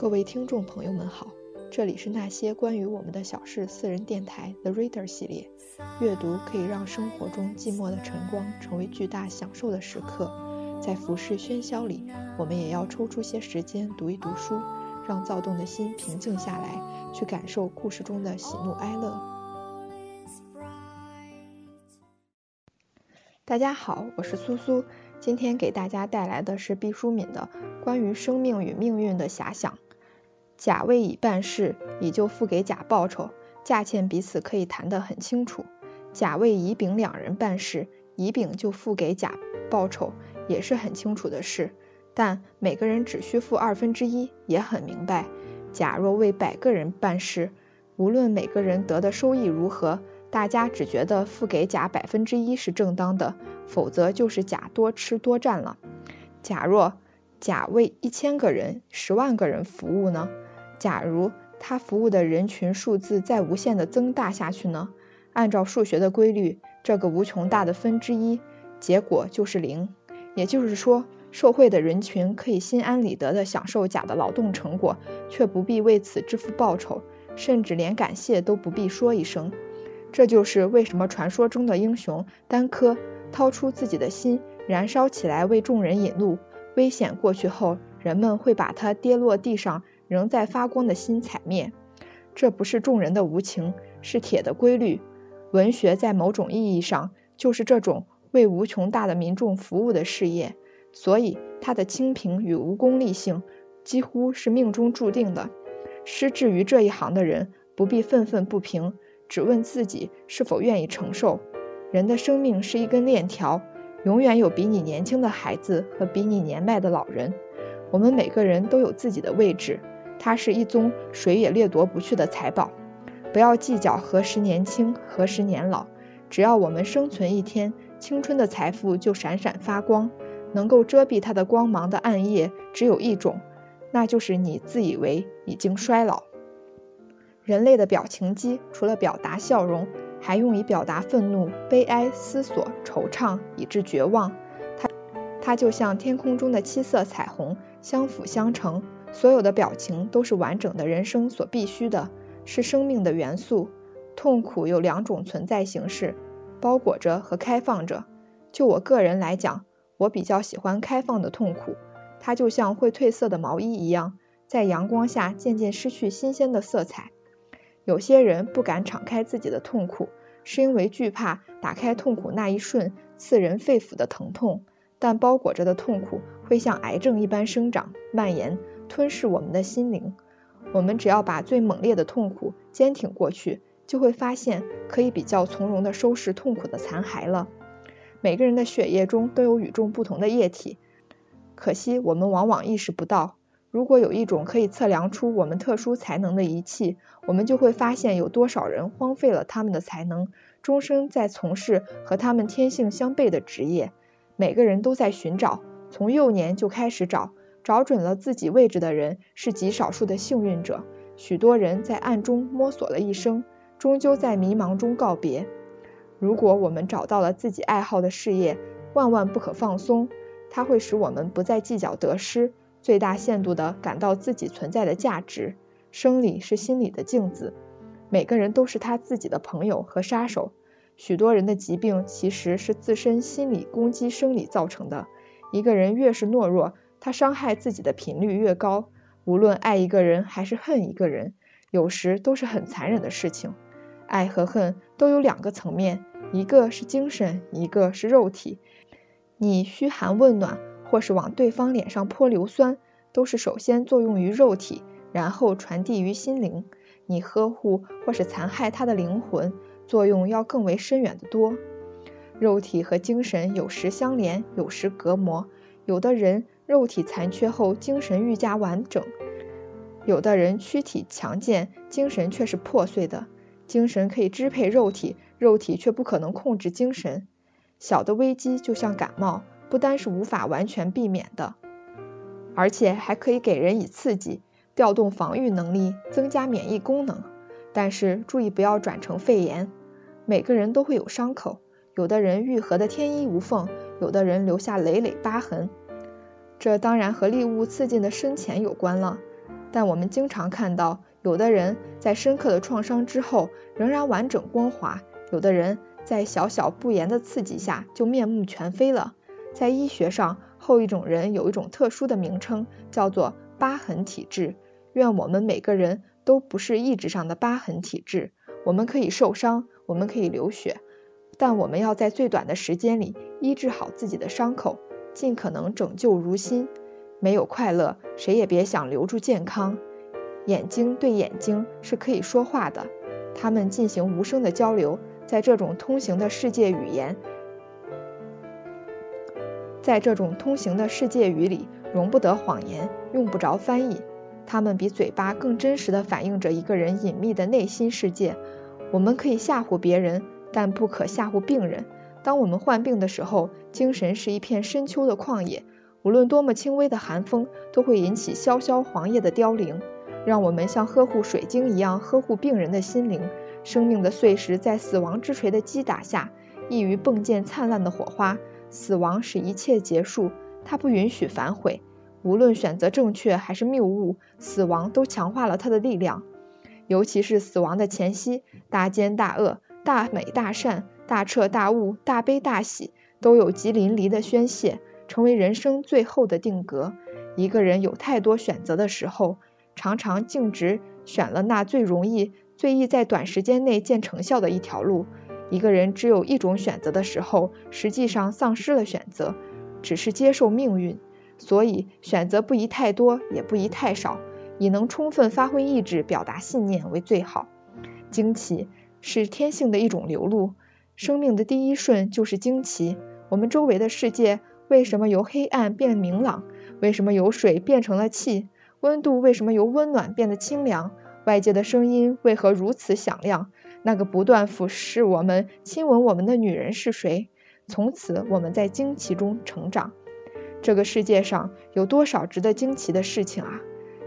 各位听众朋友们好，这里是那些关于我们的小事私人电台 The Reader 系列。阅读可以让生活中寂寞的晨光成为巨大享受的时刻，在浮世喧嚣里，我们也要抽出些时间读一读书，让躁动的心平静下来，去感受故事中的喜怒哀乐。大家好，我是苏苏，今天给大家带来的是毕淑敏的关于生命与命运的遐想。甲为乙办事，乙就付给甲报酬，价钱彼此可以谈得很清楚。甲为乙丙两人办事，乙丙就付给甲报酬，也是很清楚的事。但每个人只需付二分之一，也很明白。甲若为百个人办事，无论每个人得的收益如何。大家只觉得付给甲百分之一是正当的，否则就是甲多吃多占了。假若甲为一千个人、十万个人服务呢？假如他服务的人群数字在无限的增大下去呢？按照数学的规律，这个无穷大的分之一，结果就是零。也就是说，受贿的人群可以心安理得的享受甲的劳动成果，却不必为此支付报酬，甚至连感谢都不必说一声。这就是为什么传说中的英雄丹柯掏出自己的心，燃烧起来为众人引路。危险过去后，人们会把他跌落地上仍在发光的心踩灭。这不是众人的无情，是铁的规律。文学在某种意义上就是这种为无穷大的民众服务的事业，所以它的清贫与无功利性几乎是命中注定的。失志于这一行的人不必愤愤不平。只问自己是否愿意承受。人的生命是一根链条，永远有比你年轻的孩子和比你年迈的老人。我们每个人都有自己的位置，它是一宗谁也掠夺不去的财宝。不要计较何时年轻，何时年老，只要我们生存一天，青春的财富就闪闪发光。能够遮蔽它的光芒的暗夜只有一种，那就是你自以为已经衰老。人类的表情肌除了表达笑容，还用以表达愤怒、悲哀、思索、惆怅，以致绝望。它，它就像天空中的七色彩虹，相辅相成。所有的表情都是完整的人生所必须的，是生命的元素。痛苦有两种存在形式：包裹着和开放着。就我个人来讲，我比较喜欢开放的痛苦。它就像会褪色的毛衣一样，在阳光下渐渐失去新鲜的色彩。有些人不敢敞开自己的痛苦，是因为惧怕打开痛苦那一瞬刺人肺腑的疼痛。但包裹着的痛苦会像癌症一般生长、蔓延、吞噬我们的心灵。我们只要把最猛烈的痛苦坚挺过去，就会发现可以比较从容的收拾痛苦的残骸了。每个人的血液中都有与众不同的液体，可惜我们往往意识不到。如果有一种可以测量出我们特殊才能的仪器，我们就会发现有多少人荒废了他们的才能，终生在从事和他们天性相悖的职业。每个人都在寻找，从幼年就开始找，找准了自己位置的人是极少数的幸运者。许多人在暗中摸索了一生，终究在迷茫中告别。如果我们找到了自己爱好的事业，万万不可放松，它会使我们不再计较得失。最大限度地感到自己存在的价值。生理是心理的镜子，每个人都是他自己的朋友和杀手。许多人的疾病其实是自身心理攻击生理造成的。一个人越是懦弱，他伤害自己的频率越高。无论爱一个人还是恨一个人，有时都是很残忍的事情。爱和恨都有两个层面，一个是精神，一个是肉体。你嘘寒问暖。或是往对方脸上泼硫酸，都是首先作用于肉体，然后传递于心灵。你呵护或是残害他的灵魂，作用要更为深远的多。肉体和精神有时相连，有时隔膜。有的人肉体残缺后，精神愈加完整；有的人躯体强健，精神却是破碎的。精神可以支配肉体，肉体却不可能控制精神。小的危机就像感冒。不单是无法完全避免的，而且还可以给人以刺激，调动防御能力，增加免疫功能。但是注意不要转成肺炎。每个人都会有伤口，有的人愈合的天衣无缝，有的人留下累累疤痕。这当然和利物刺进的深浅有关了。但我们经常看到，有的人在深刻的创伤之后仍然完整光滑，有的人在小小不言的刺激下就面目全非了。在医学上，后一种人有一种特殊的名称，叫做疤痕体质。愿我们每个人都不是意志上的疤痕体质。我们可以受伤，我们可以流血，但我们要在最短的时间里医治好自己的伤口，尽可能拯救如新。没有快乐，谁也别想留住健康。眼睛对眼睛是可以说话的，他们进行无声的交流，在这种通行的世界语言，在这种通行的世界语里，容不得谎言，用不着翻译。他们比嘴巴更真实的反映着一个人隐秘的内心世界。我们可以吓唬别人，但不可吓唬病人。当我们患病的时候，精神是一片深秋的旷野。无论多么轻微的寒风，都会引起萧萧黄叶的凋零。让我们像呵护水晶一样呵护病人的心灵。生命的碎石在死亡之锤的击打下，易于迸溅灿烂的火花。死亡使一切结束，它不允许反悔。无论选择正确还是谬误，死亡都强化了它的力量。尤其是死亡的前夕，大奸大恶、大美大善、大彻大悟、大悲大喜，都有极淋漓的宣泄。成为人生最后的定格。一个人有太多选择的时候，常常径直选了那最容易、最易在短时间内见成效的一条路。一个人只有一种选择的时候，实际上丧失了选择，只是接受命运。所以，选择不宜太多，也不宜太少，以能充分发挥意志、表达信念为最好。惊奇是天性的一种流露，生命的第一瞬就是惊奇。我们周围的世界。为什么由黑暗变明朗？为什么由水变成了气？温度为什么由温暖变得清凉？外界的声音为何如此响亮？那个不断俯视我们、亲吻我们的女人是谁？从此，我们在惊奇中成长。这个世界上有多少值得惊奇的事情啊？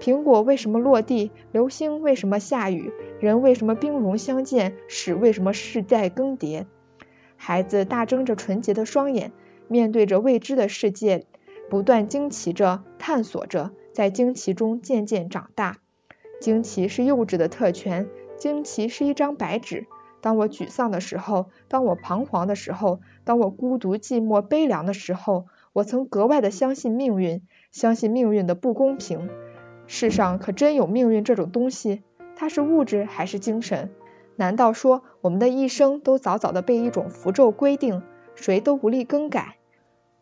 苹果为什么落地？流星为什么下雨？人为什么兵戎相见？史为什么世代更迭？孩子大睁着纯洁的双眼。面对着未知的世界，不断惊奇着、探索着，在惊奇中渐渐长大。惊奇是幼稚的特权，惊奇是一张白纸。当我沮丧的时候，当我彷徨的时候，当我孤独、寂寞、悲凉的时候，我曾格外的相信命运，相信命运的不公平。世上可真有命运这种东西？它是物质还是精神？难道说我们的一生都早早的被一种符咒规定，谁都无力更改？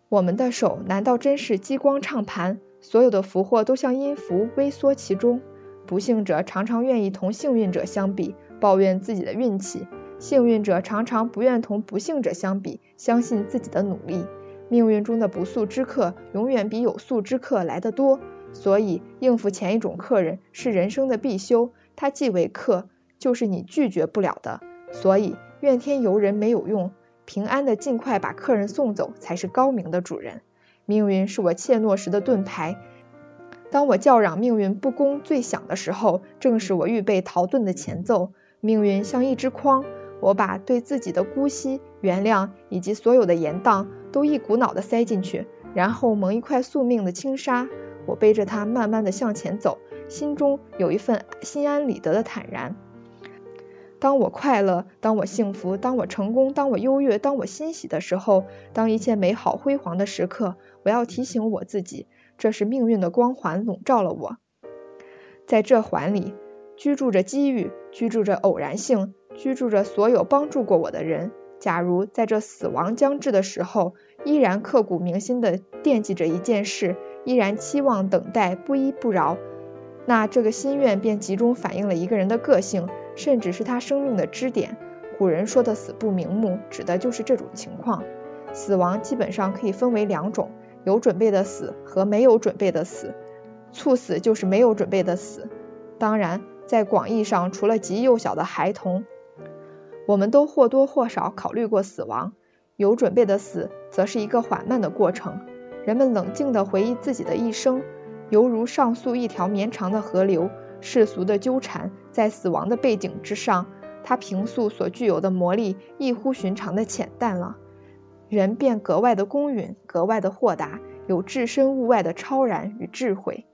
我们的手难道真是激光唱盘？所有的福祸都像音符微缩其中。不幸者常常愿意同幸运者相比，抱怨自己的运气；幸运者常常不愿同不幸者相比，相信自己的努力。命运中的不速之客永远比有速之客来得多，所以应付前一种客人是人生的必修。他既为客，就是你拒绝不了的。所以怨天尤人没有用。平安的尽快把客人送走，才是高明的主人。命运是我怯懦时的盾牌，当我叫嚷命运不公最响的时候，正是我预备逃遁的前奏。命运像一只筐，我把对自己的姑息、原谅以及所有的严当都一股脑的塞进去，然后蒙一块宿命的轻纱。我背着它慢慢的向前走，心中有一份心安理得的坦然。当我快乐，当我幸福，当我成功，当我优越，当我欣喜的时候，当一切美好辉煌的时刻，我要提醒我自己，这是命运的光环笼罩了我。在这环里，居住着机遇，居住着偶然性，居住着所有帮助过我的人。假如在这死亡将至的时候，依然刻骨铭心的惦记着一件事，依然期望等待，不依不饶，那这个心愿便集中反映了一个人的个性。甚至是他生命的支点。古人说的“死不瞑目”，指的就是这种情况。死亡基本上可以分为两种：有准备的死和没有准备的死。猝死就是没有准备的死。当然，在广义上，除了极幼小的孩童，我们都或多或少考虑过死亡。有准备的死，则是一个缓慢的过程。人们冷静地回忆自己的一生，犹如上溯一条绵长的河流。世俗的纠缠，在死亡的背景之上，他平素所具有的魔力异乎寻常的浅淡了，人便格外的公允，格外的豁达，有置身物外的超然与智慧。